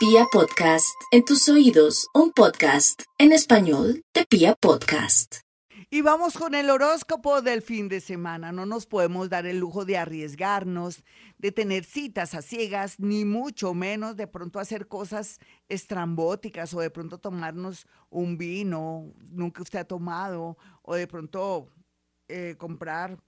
Pia Podcast, en tus oídos, un podcast en español de Pia Podcast. Y vamos con el horóscopo del fin de semana. No nos podemos dar el lujo de arriesgarnos, de tener citas a ciegas, ni mucho menos de pronto hacer cosas estrambóticas o de pronto tomarnos un vino, nunca usted ha tomado, o de pronto eh, comprar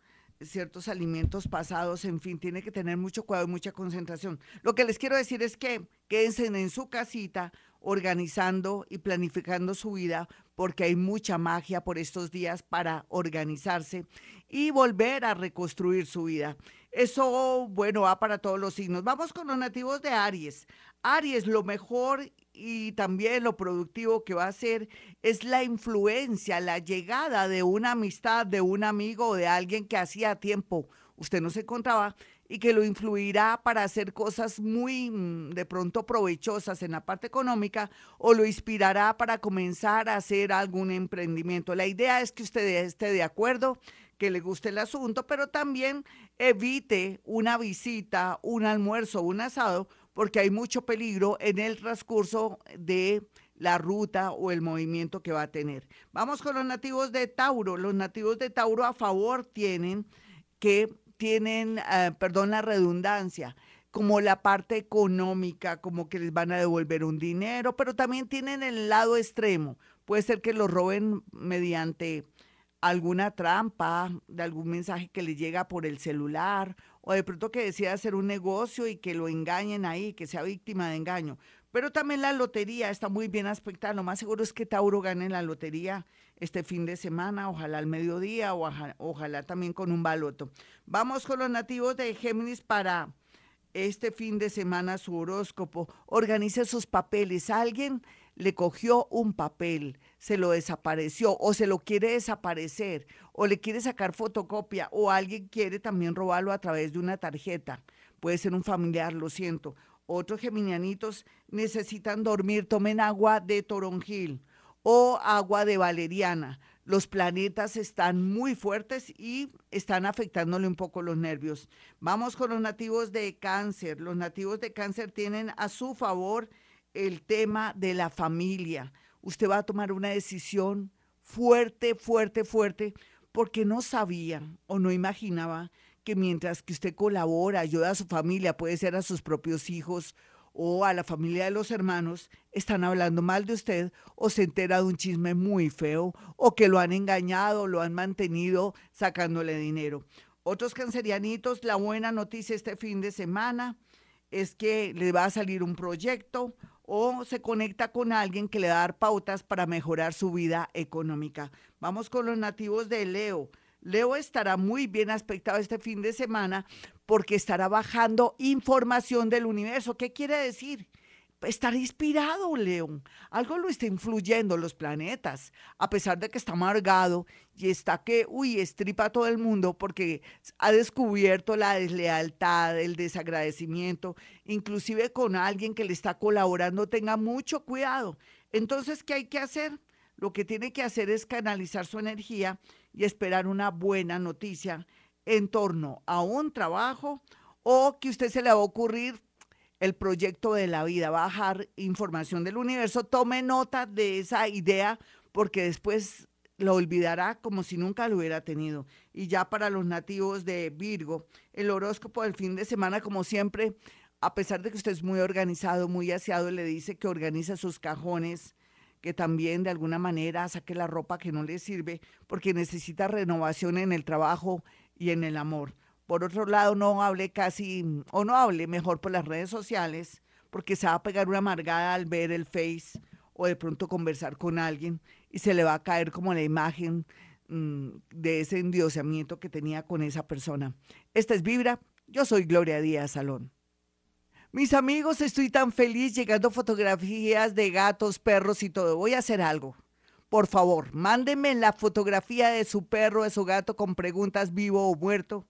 ciertos alimentos pasados, en fin, tiene que tener mucho cuidado y mucha concentración. Lo que les quiero decir es que quédense en su casita organizando y planificando su vida porque hay mucha magia por estos días para organizarse y volver a reconstruir su vida. Eso, bueno, va para todos los signos. Vamos con los nativos de Aries. Aries, lo mejor y también lo productivo que va a ser es la influencia, la llegada de una amistad, de un amigo o de alguien que hacía tiempo usted no se encontraba y que lo influirá para hacer cosas muy mm, de pronto provechosas en la parte económica o lo inspirará para comenzar a hacer algún emprendimiento. La idea es que usted esté de acuerdo, que le guste el asunto, pero también evite una visita, un almuerzo, un asado, porque hay mucho peligro en el transcurso de la ruta o el movimiento que va a tener. Vamos con los nativos de Tauro. Los nativos de Tauro a favor tienen que tienen, ah, perdón la redundancia, como la parte económica, como que les van a devolver un dinero, pero también tienen el lado extremo. Puede ser que lo roben mediante alguna trampa, de algún mensaje que le llega por el celular, o de pronto que decida hacer un negocio y que lo engañen ahí, que sea víctima de engaño. Pero también la lotería está muy bien aspectada. Lo más seguro es que Tauro gane la lotería este fin de semana, ojalá al mediodía, o ojalá, también con un baloto. Vamos con los nativos de Géminis para este fin de semana su horóscopo. Organice sus papeles. Alguien le cogió un papel, se lo desapareció o se lo quiere desaparecer o le quiere sacar fotocopia o alguien quiere también robarlo a través de una tarjeta. Puede ser un familiar, lo siento otros geminianitos necesitan dormir, tomen agua de toronjil o agua de valeriana. Los planetas están muy fuertes y están afectándole un poco los nervios. Vamos con los nativos de cáncer. Los nativos de cáncer tienen a su favor el tema de la familia. Usted va a tomar una decisión fuerte, fuerte, fuerte, porque no sabía o no imaginaba que mientras que usted colabora, ayuda a su familia, puede ser a sus propios hijos o a la familia de los hermanos, están hablando mal de usted o se entera de un chisme muy feo o que lo han engañado, lo han mantenido sacándole dinero. Otros cancerianitos, la buena noticia este fin de semana es que le va a salir un proyecto o se conecta con alguien que le va a dar pautas para mejorar su vida económica. Vamos con los nativos de Leo. Leo estará muy bien aspectado este fin de semana porque estará bajando información del universo. ¿Qué quiere decir? Estar inspirado, Leo. Algo lo está influyendo los planetas, a pesar de que está amargado y está que, uy, estripa a todo el mundo porque ha descubierto la deslealtad, el desagradecimiento, inclusive con alguien que le está colaborando, tenga mucho cuidado. Entonces, ¿qué hay que hacer? Lo que tiene que hacer es canalizar su energía y esperar una buena noticia en torno a un trabajo o que usted se le va a ocurrir el proyecto de la vida, bajar información del universo, tome nota de esa idea porque después lo olvidará como si nunca lo hubiera tenido. Y ya para los nativos de Virgo, el horóscopo del fin de semana, como siempre, a pesar de que usted es muy organizado, muy aseado, le dice que organiza sus cajones, que también de alguna manera saque la ropa que no le sirve porque necesita renovación en el trabajo y en el amor. Por otro lado, no hable casi, o no hable mejor por las redes sociales, porque se va a pegar una amargada al ver el Face o de pronto conversar con alguien y se le va a caer como la imagen mm, de ese endiosamiento que tenía con esa persona. Esta es Vibra, yo soy Gloria Díaz Salón. Mis amigos, estoy tan feliz llegando fotografías de gatos, perros y todo. Voy a hacer algo. Por favor, mándenme la fotografía de su perro, de su gato con preguntas vivo o muerto.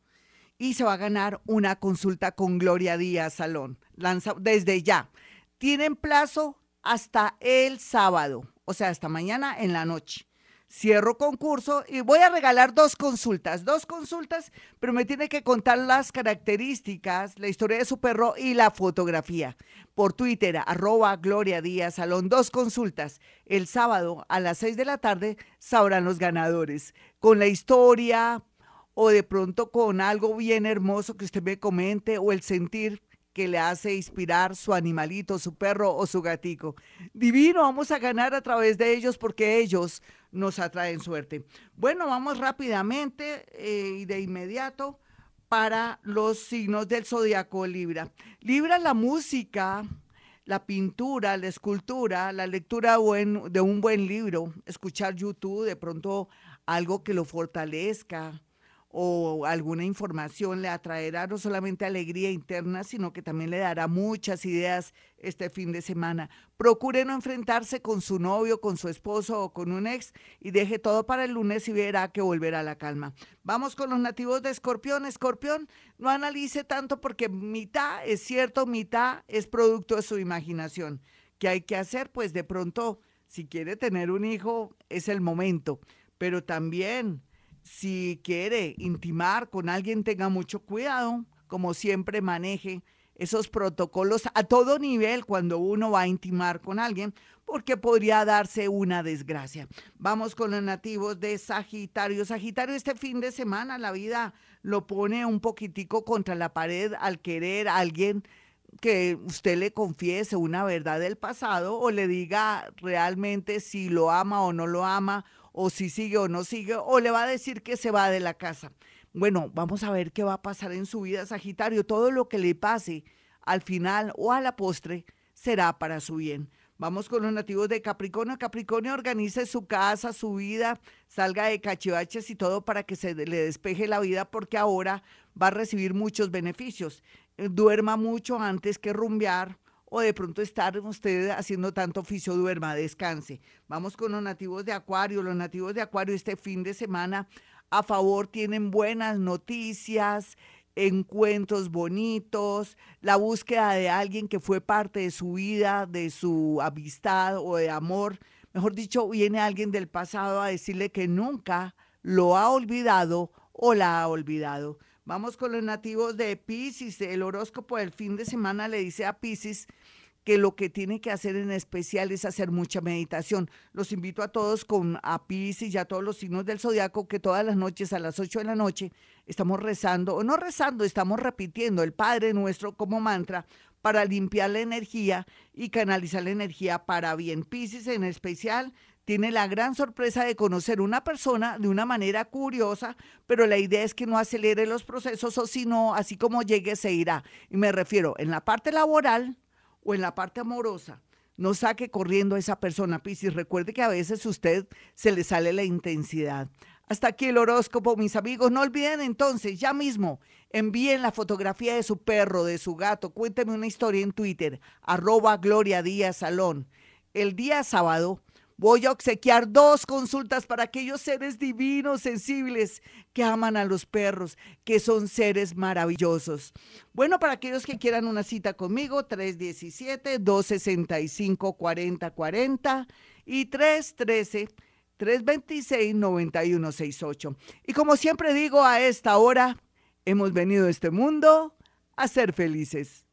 Y se va a ganar una consulta con Gloria Díaz Salón. Lanza, desde ya. Tienen plazo hasta el sábado, o sea, hasta mañana en la noche. Cierro concurso y voy a regalar dos consultas, dos consultas, pero me tiene que contar las características, la historia de su perro y la fotografía. Por Twitter, arroba Gloria Díaz Salón, dos consultas. El sábado a las seis de la tarde sabrán los ganadores. Con la historia o de pronto con algo bien hermoso que usted me comente o el sentir que le hace inspirar su animalito, su perro o su gatico. Divino, vamos a ganar a través de ellos porque ellos nos atraen suerte. Bueno, vamos rápidamente eh, y de inmediato para los signos del zodiaco Libra. Libra la música, la pintura, la escultura, la lectura de un buen libro, escuchar YouTube, de pronto algo que lo fortalezca, o alguna información le atraerá no solamente alegría interna, sino que también le dará muchas ideas este fin de semana. Procure no enfrentarse con su novio, con su esposo o con un ex y deje todo para el lunes y verá que volverá la calma. Vamos con los nativos de Escorpión. Escorpión, no analice tanto porque mitad es cierto, mitad es producto de su imaginación. ¿Qué hay que hacer? Pues de pronto, si quiere tener un hijo, es el momento, pero también si quiere intimar con alguien, tenga mucho cuidado, como siempre maneje esos protocolos a todo nivel cuando uno va a intimar con alguien, porque podría darse una desgracia. Vamos con los nativos de Sagitario. Sagitario, este fin de semana la vida lo pone un poquitico contra la pared al querer a alguien que usted le confiese una verdad del pasado o le diga realmente si lo ama o no lo ama o si sigue o no sigue, o le va a decir que se va de la casa. Bueno, vamos a ver qué va a pasar en su vida, Sagitario. Todo lo que le pase al final o a la postre será para su bien. Vamos con los nativos de Capricornio. Capricornio organice su casa, su vida, salga de cachivaches y todo para que se le despeje la vida porque ahora va a recibir muchos beneficios. Eh, duerma mucho antes que rumbear, o de pronto estar usted haciendo tanto oficio, duerma, descanse. Vamos con los nativos de Acuario. Los nativos de Acuario este fin de semana a favor tienen buenas noticias, encuentros bonitos, la búsqueda de alguien que fue parte de su vida, de su amistad o de amor. Mejor dicho, viene alguien del pasado a decirle que nunca lo ha olvidado o la ha olvidado. Vamos con los nativos de Pisces. El horóscopo del fin de semana le dice a Pisces que lo que tiene que hacer en especial es hacer mucha meditación. Los invito a todos con a Pisces y a todos los signos del zodiaco que todas las noches a las 8 de la noche estamos rezando, o no rezando, estamos repitiendo el Padre nuestro como mantra para limpiar la energía y canalizar la energía para bien. Pisces en especial tiene la gran sorpresa de conocer una persona de una manera curiosa, pero la idea es que no acelere los procesos o si no, así como llegue, se irá. Y me refiero en la parte laboral o en la parte amorosa. No saque corriendo a esa persona, Piscis. Recuerde que a veces usted se le sale la intensidad. Hasta aquí el horóscopo, mis amigos. No olviden entonces, ya mismo, envíen la fotografía de su perro, de su gato. Cuénteme una historia en Twitter, arroba Gloria Díaz Salón. El día sábado Voy a obsequiar dos consultas para aquellos seres divinos, sensibles, que aman a los perros, que son seres maravillosos. Bueno, para aquellos que quieran una cita conmigo, 317-265-4040 y 313-326-9168. Y como siempre digo a esta hora, hemos venido a este mundo a ser felices.